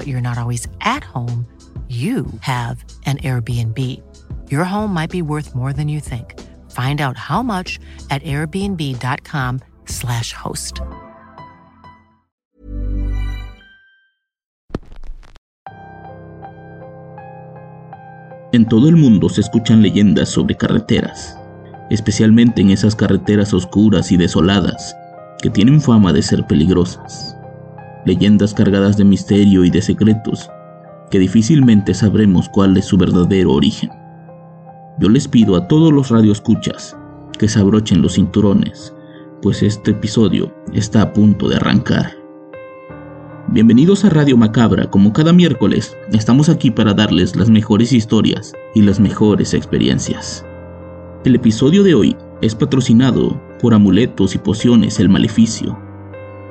but you're not always at home, you have an Airbnb. Your home might be worth more than you think. Find out how much at airbnb.com/slash host. En todo el mundo se escuchan leyendas sobre carreteras, especialmente en esas carreteras oscuras y desoladas que tienen fama de ser peligrosas. Leyendas cargadas de misterio y de secretos que difícilmente sabremos cuál es su verdadero origen. Yo les pido a todos los radioescuchas que se abrochen los cinturones, pues este episodio está a punto de arrancar. Bienvenidos a Radio Macabra, como cada miércoles, estamos aquí para darles las mejores historias y las mejores experiencias. El episodio de hoy es patrocinado por Amuletos y Pociones El Maleficio,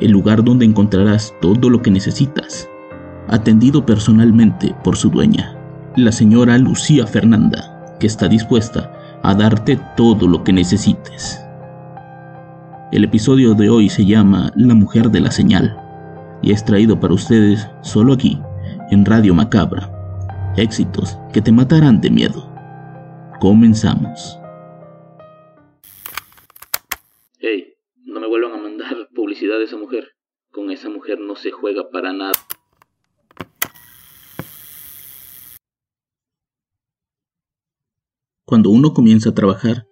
el lugar donde encontrarás todo lo que necesitas atendido personalmente por su dueña, la señora Lucía Fernanda, que está dispuesta a darte todo lo que necesites. El episodio de hoy se llama La mujer de la señal y es traído para ustedes solo aquí, en Radio Macabra. Éxitos que te matarán de miedo. Comenzamos. Mujer. Con esa mujer no se juega para nada. Cuando uno comienza a trabajar,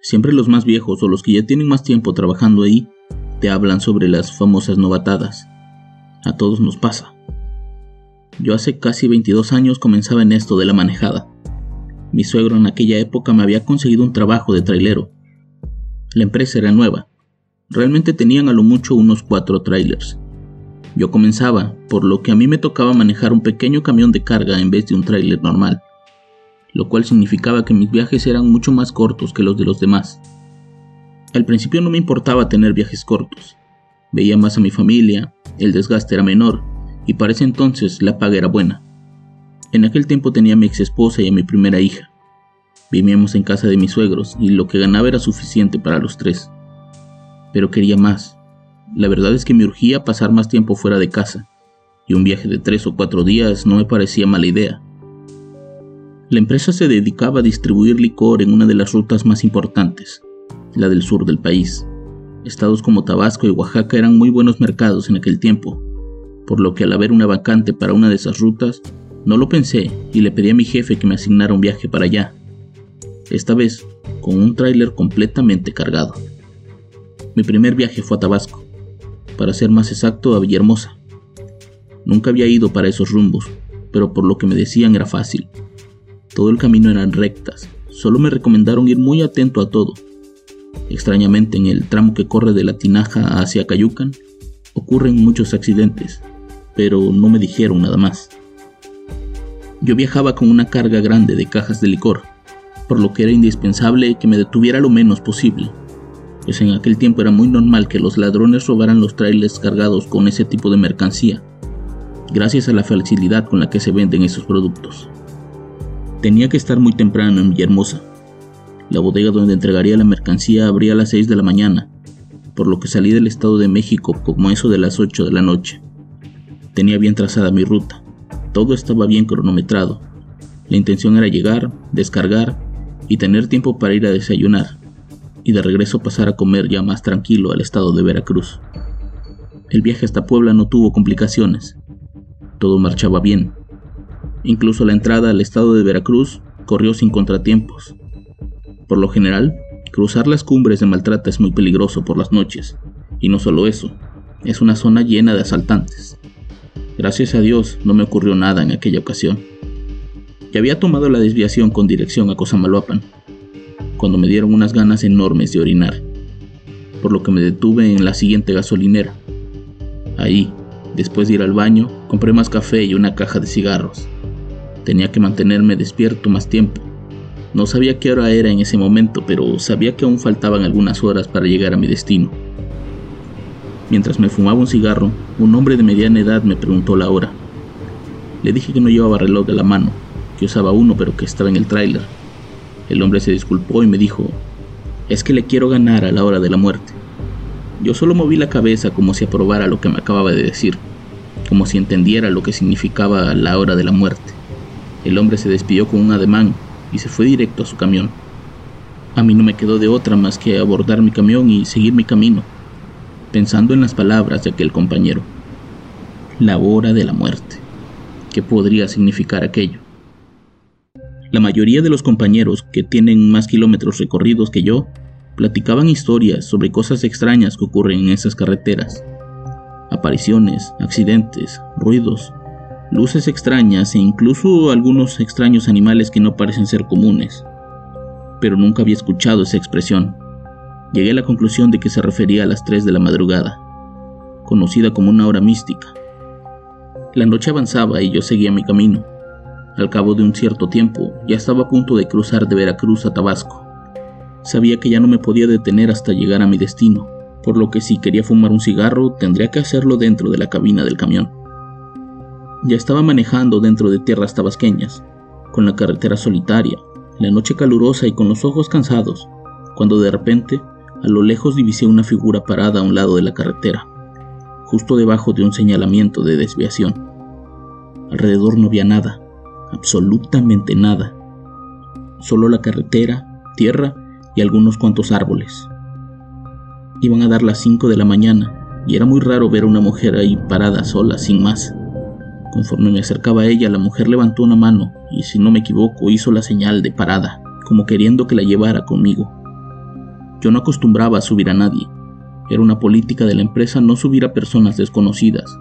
siempre los más viejos o los que ya tienen más tiempo trabajando ahí te hablan sobre las famosas novatadas. A todos nos pasa. Yo hace casi 22 años comenzaba en esto de la manejada. Mi suegro en aquella época me había conseguido un trabajo de trailero. La empresa era nueva. Realmente tenían a lo mucho unos cuatro trailers. Yo comenzaba, por lo que a mí me tocaba manejar un pequeño camión de carga en vez de un trailer normal lo cual significaba que mis viajes eran mucho más cortos que los de los demás. Al principio no me importaba tener viajes cortos, veía más a mi familia, el desgaste era menor y para ese entonces la paga era buena. En aquel tiempo tenía a mi ex esposa y a mi primera hija. Vivíamos en casa de mis suegros y lo que ganaba era suficiente para los tres. Pero quería más. La verdad es que me urgía pasar más tiempo fuera de casa, y un viaje de tres o cuatro días no me parecía mala idea. La empresa se dedicaba a distribuir licor en una de las rutas más importantes, la del sur del país. Estados como Tabasco y Oaxaca eran muy buenos mercados en aquel tiempo, por lo que al haber una vacante para una de esas rutas, no lo pensé y le pedí a mi jefe que me asignara un viaje para allá. Esta vez, con un tráiler completamente cargado. Mi primer viaje fue a Tabasco, para ser más exacto a Villahermosa. Nunca había ido para esos rumbos, pero por lo que me decían era fácil. Todo el camino eran rectas, solo me recomendaron ir muy atento a todo. Extrañamente en el tramo que corre de la Tinaja hacia Cayucan ocurren muchos accidentes, pero no me dijeron nada más. Yo viajaba con una carga grande de cajas de licor, por lo que era indispensable que me detuviera lo menos posible, pues en aquel tiempo era muy normal que los ladrones robaran los trailers cargados con ese tipo de mercancía, gracias a la facilidad con la que se venden esos productos. Tenía que estar muy temprano en Villahermosa. La bodega donde entregaría la mercancía abría a las 6 de la mañana, por lo que salí del Estado de México como eso de las 8 de la noche. Tenía bien trazada mi ruta, todo estaba bien cronometrado. La intención era llegar, descargar y tener tiempo para ir a desayunar, y de regreso pasar a comer ya más tranquilo al estado de Veracruz. El viaje hasta Puebla no tuvo complicaciones. Todo marchaba bien, Incluso la entrada al estado de Veracruz corrió sin contratiempos. Por lo general, cruzar las cumbres de Maltrata es muy peligroso por las noches. Y no solo eso, es una zona llena de asaltantes. Gracias a Dios no me ocurrió nada en aquella ocasión. Ya había tomado la desviación con dirección a Cosamaloapan, cuando me dieron unas ganas enormes de orinar, por lo que me detuve en la siguiente gasolinera. Ahí, después de ir al baño, compré más café y una caja de cigarros Tenía que mantenerme despierto más tiempo. No sabía qué hora era en ese momento, pero sabía que aún faltaban algunas horas para llegar a mi destino. Mientras me fumaba un cigarro, un hombre de mediana edad me preguntó la hora. Le dije que no llevaba reloj de la mano, que usaba uno pero que estaba en el tráiler. El hombre se disculpó y me dijo, es que le quiero ganar a la hora de la muerte. Yo solo moví la cabeza como si aprobara lo que me acababa de decir, como si entendiera lo que significaba la hora de la muerte. El hombre se despidió con un ademán y se fue directo a su camión. A mí no me quedó de otra más que abordar mi camión y seguir mi camino, pensando en las palabras de aquel compañero. La hora de la muerte. ¿Qué podría significar aquello? La mayoría de los compañeros que tienen más kilómetros recorridos que yo platicaban historias sobre cosas extrañas que ocurren en esas carreteras. Apariciones, accidentes, ruidos, luces extrañas e incluso algunos extraños animales que no parecen ser comunes. Pero nunca había escuchado esa expresión. Llegué a la conclusión de que se refería a las 3 de la madrugada, conocida como una hora mística. La noche avanzaba y yo seguía mi camino. Al cabo de un cierto tiempo, ya estaba a punto de cruzar de Veracruz a Tabasco. Sabía que ya no me podía detener hasta llegar a mi destino, por lo que si quería fumar un cigarro tendría que hacerlo dentro de la cabina del camión. Ya estaba manejando dentro de tierras tabasqueñas, con la carretera solitaria, la noche calurosa y con los ojos cansados, cuando de repente, a lo lejos divisé una figura parada a un lado de la carretera, justo debajo de un señalamiento de desviación. Alrededor no había nada, absolutamente nada, solo la carretera, tierra y algunos cuantos árboles. Iban a dar las 5 de la mañana y era muy raro ver a una mujer ahí parada sola, sin más. Conforme me acercaba a ella, la mujer levantó una mano y, si no me equivoco, hizo la señal de parada, como queriendo que la llevara conmigo. Yo no acostumbraba a subir a nadie. Era una política de la empresa no subir a personas desconocidas,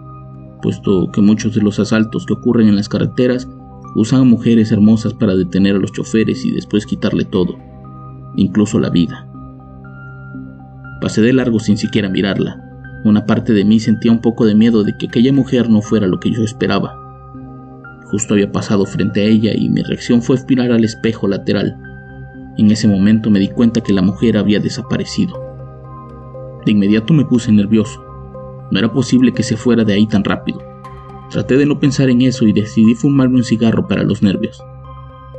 puesto que muchos de los asaltos que ocurren en las carreteras usan a mujeres hermosas para detener a los choferes y después quitarle todo incluso la vida. Pasé de largo sin siquiera mirarla. Una parte de mí sentía un poco de miedo de que aquella mujer no fuera lo que yo esperaba. Justo había pasado frente a ella y mi reacción fue mirar al espejo lateral. En ese momento me di cuenta que la mujer había desaparecido. De inmediato me puse nervioso. No era posible que se fuera de ahí tan rápido. Traté de no pensar en eso y decidí fumarme un cigarro para los nervios.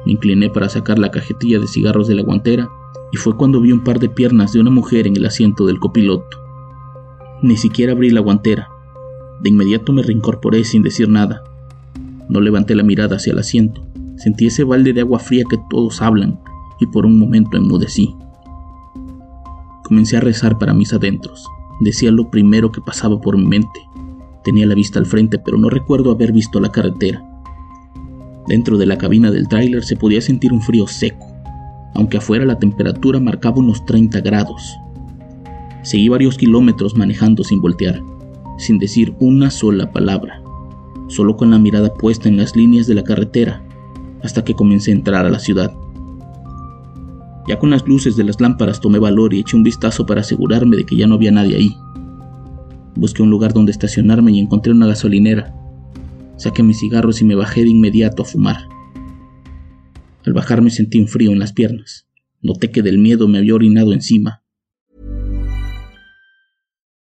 Me incliné para sacar la cajetilla de cigarros de la guantera y fue cuando vi un par de piernas de una mujer en el asiento del copiloto. Ni siquiera abrí la guantera. De inmediato me reincorporé sin decir nada. No levanté la mirada hacia el asiento. Sentí ese balde de agua fría que todos hablan y por un momento enmudecí. Comencé a rezar para mis adentros. Decía lo primero que pasaba por mi mente. Tenía la vista al frente, pero no recuerdo haber visto la carretera. Dentro de la cabina del tráiler se podía sentir un frío seco, aunque afuera la temperatura marcaba unos 30 grados. Seguí varios kilómetros manejando sin voltear, sin decir una sola palabra, solo con la mirada puesta en las líneas de la carretera, hasta que comencé a entrar a la ciudad. Ya con las luces de las lámparas tomé valor y eché un vistazo para asegurarme de que ya no había nadie ahí. Busqué un lugar donde estacionarme y encontré una gasolinera. Saqué mis cigarros y me bajé de inmediato a fumar. Al bajarme sentí un frío en las piernas. Noté que del miedo me había orinado encima.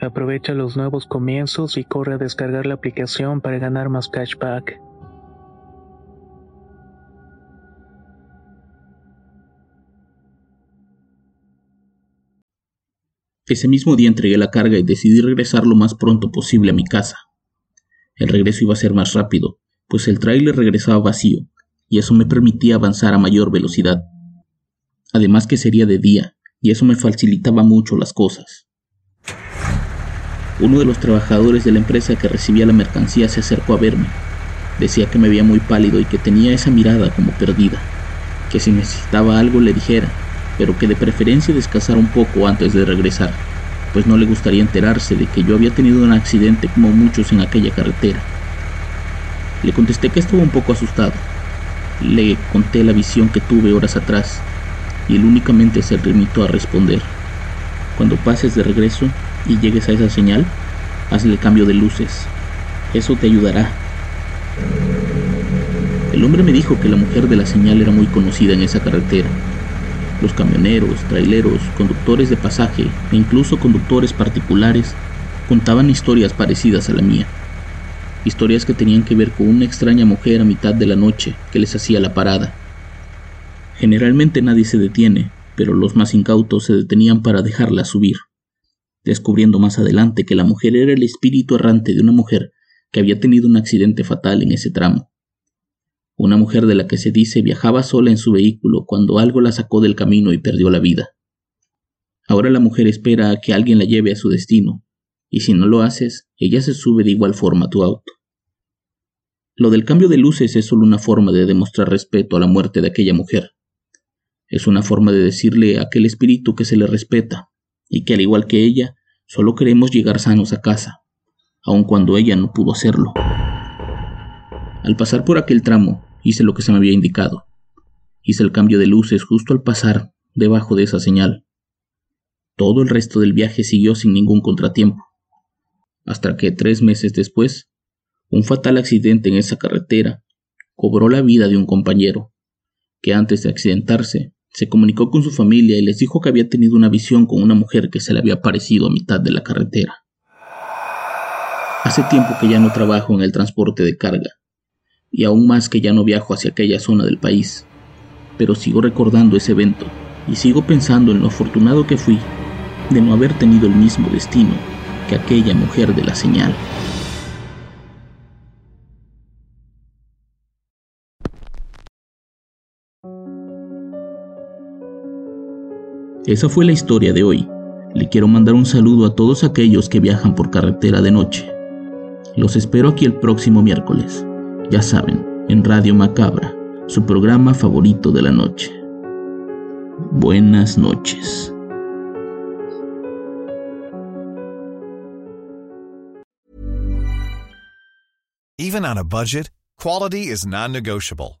Aprovecha los nuevos comienzos y corre a descargar la aplicación para ganar más cashback. Ese mismo día entregué la carga y decidí regresar lo más pronto posible a mi casa. El regreso iba a ser más rápido, pues el tráiler regresaba vacío, y eso me permitía avanzar a mayor velocidad. Además que sería de día, y eso me facilitaba mucho las cosas. Uno de los trabajadores de la empresa que recibía la mercancía se acercó a verme. Decía que me veía muy pálido y que tenía esa mirada como perdida. Que si necesitaba algo le dijera, pero que de preferencia descansara un poco antes de regresar, pues no le gustaría enterarse de que yo había tenido un accidente como muchos en aquella carretera. Le contesté que estaba un poco asustado. Le conté la visión que tuve horas atrás y él únicamente se limitó a responder. Cuando pases de regreso, y llegues a esa señal, hazle cambio de luces. Eso te ayudará. El hombre me dijo que la mujer de la señal era muy conocida en esa carretera. Los camioneros, traileros, conductores de pasaje e incluso conductores particulares contaban historias parecidas a la mía. Historias que tenían que ver con una extraña mujer a mitad de la noche que les hacía la parada. Generalmente nadie se detiene, pero los más incautos se detenían para dejarla subir descubriendo más adelante que la mujer era el espíritu errante de una mujer que había tenido un accidente fatal en ese tramo. Una mujer de la que se dice viajaba sola en su vehículo cuando algo la sacó del camino y perdió la vida. Ahora la mujer espera a que alguien la lleve a su destino, y si no lo haces, ella se sube de igual forma a tu auto. Lo del cambio de luces es solo una forma de demostrar respeto a la muerte de aquella mujer. Es una forma de decirle a aquel espíritu que se le respeta, y que al igual que ella, Solo queremos llegar sanos a casa, aun cuando ella no pudo hacerlo. Al pasar por aquel tramo, hice lo que se me había indicado. Hice el cambio de luces justo al pasar debajo de esa señal. Todo el resto del viaje siguió sin ningún contratiempo, hasta que tres meses después, un fatal accidente en esa carretera cobró la vida de un compañero, que antes de accidentarse se comunicó con su familia y les dijo que había tenido una visión con una mujer que se le había aparecido a mitad de la carretera. Hace tiempo que ya no trabajo en el transporte de carga, y aún más que ya no viajo hacia aquella zona del país, pero sigo recordando ese evento y sigo pensando en lo afortunado que fui de no haber tenido el mismo destino que aquella mujer de la señal. Esa fue la historia de hoy. Le quiero mandar un saludo a todos aquellos que viajan por carretera de noche. Los espero aquí el próximo miércoles. Ya saben, en Radio Macabra, su programa favorito de la noche. Buenas noches. Even on a budget, quality is non-negotiable.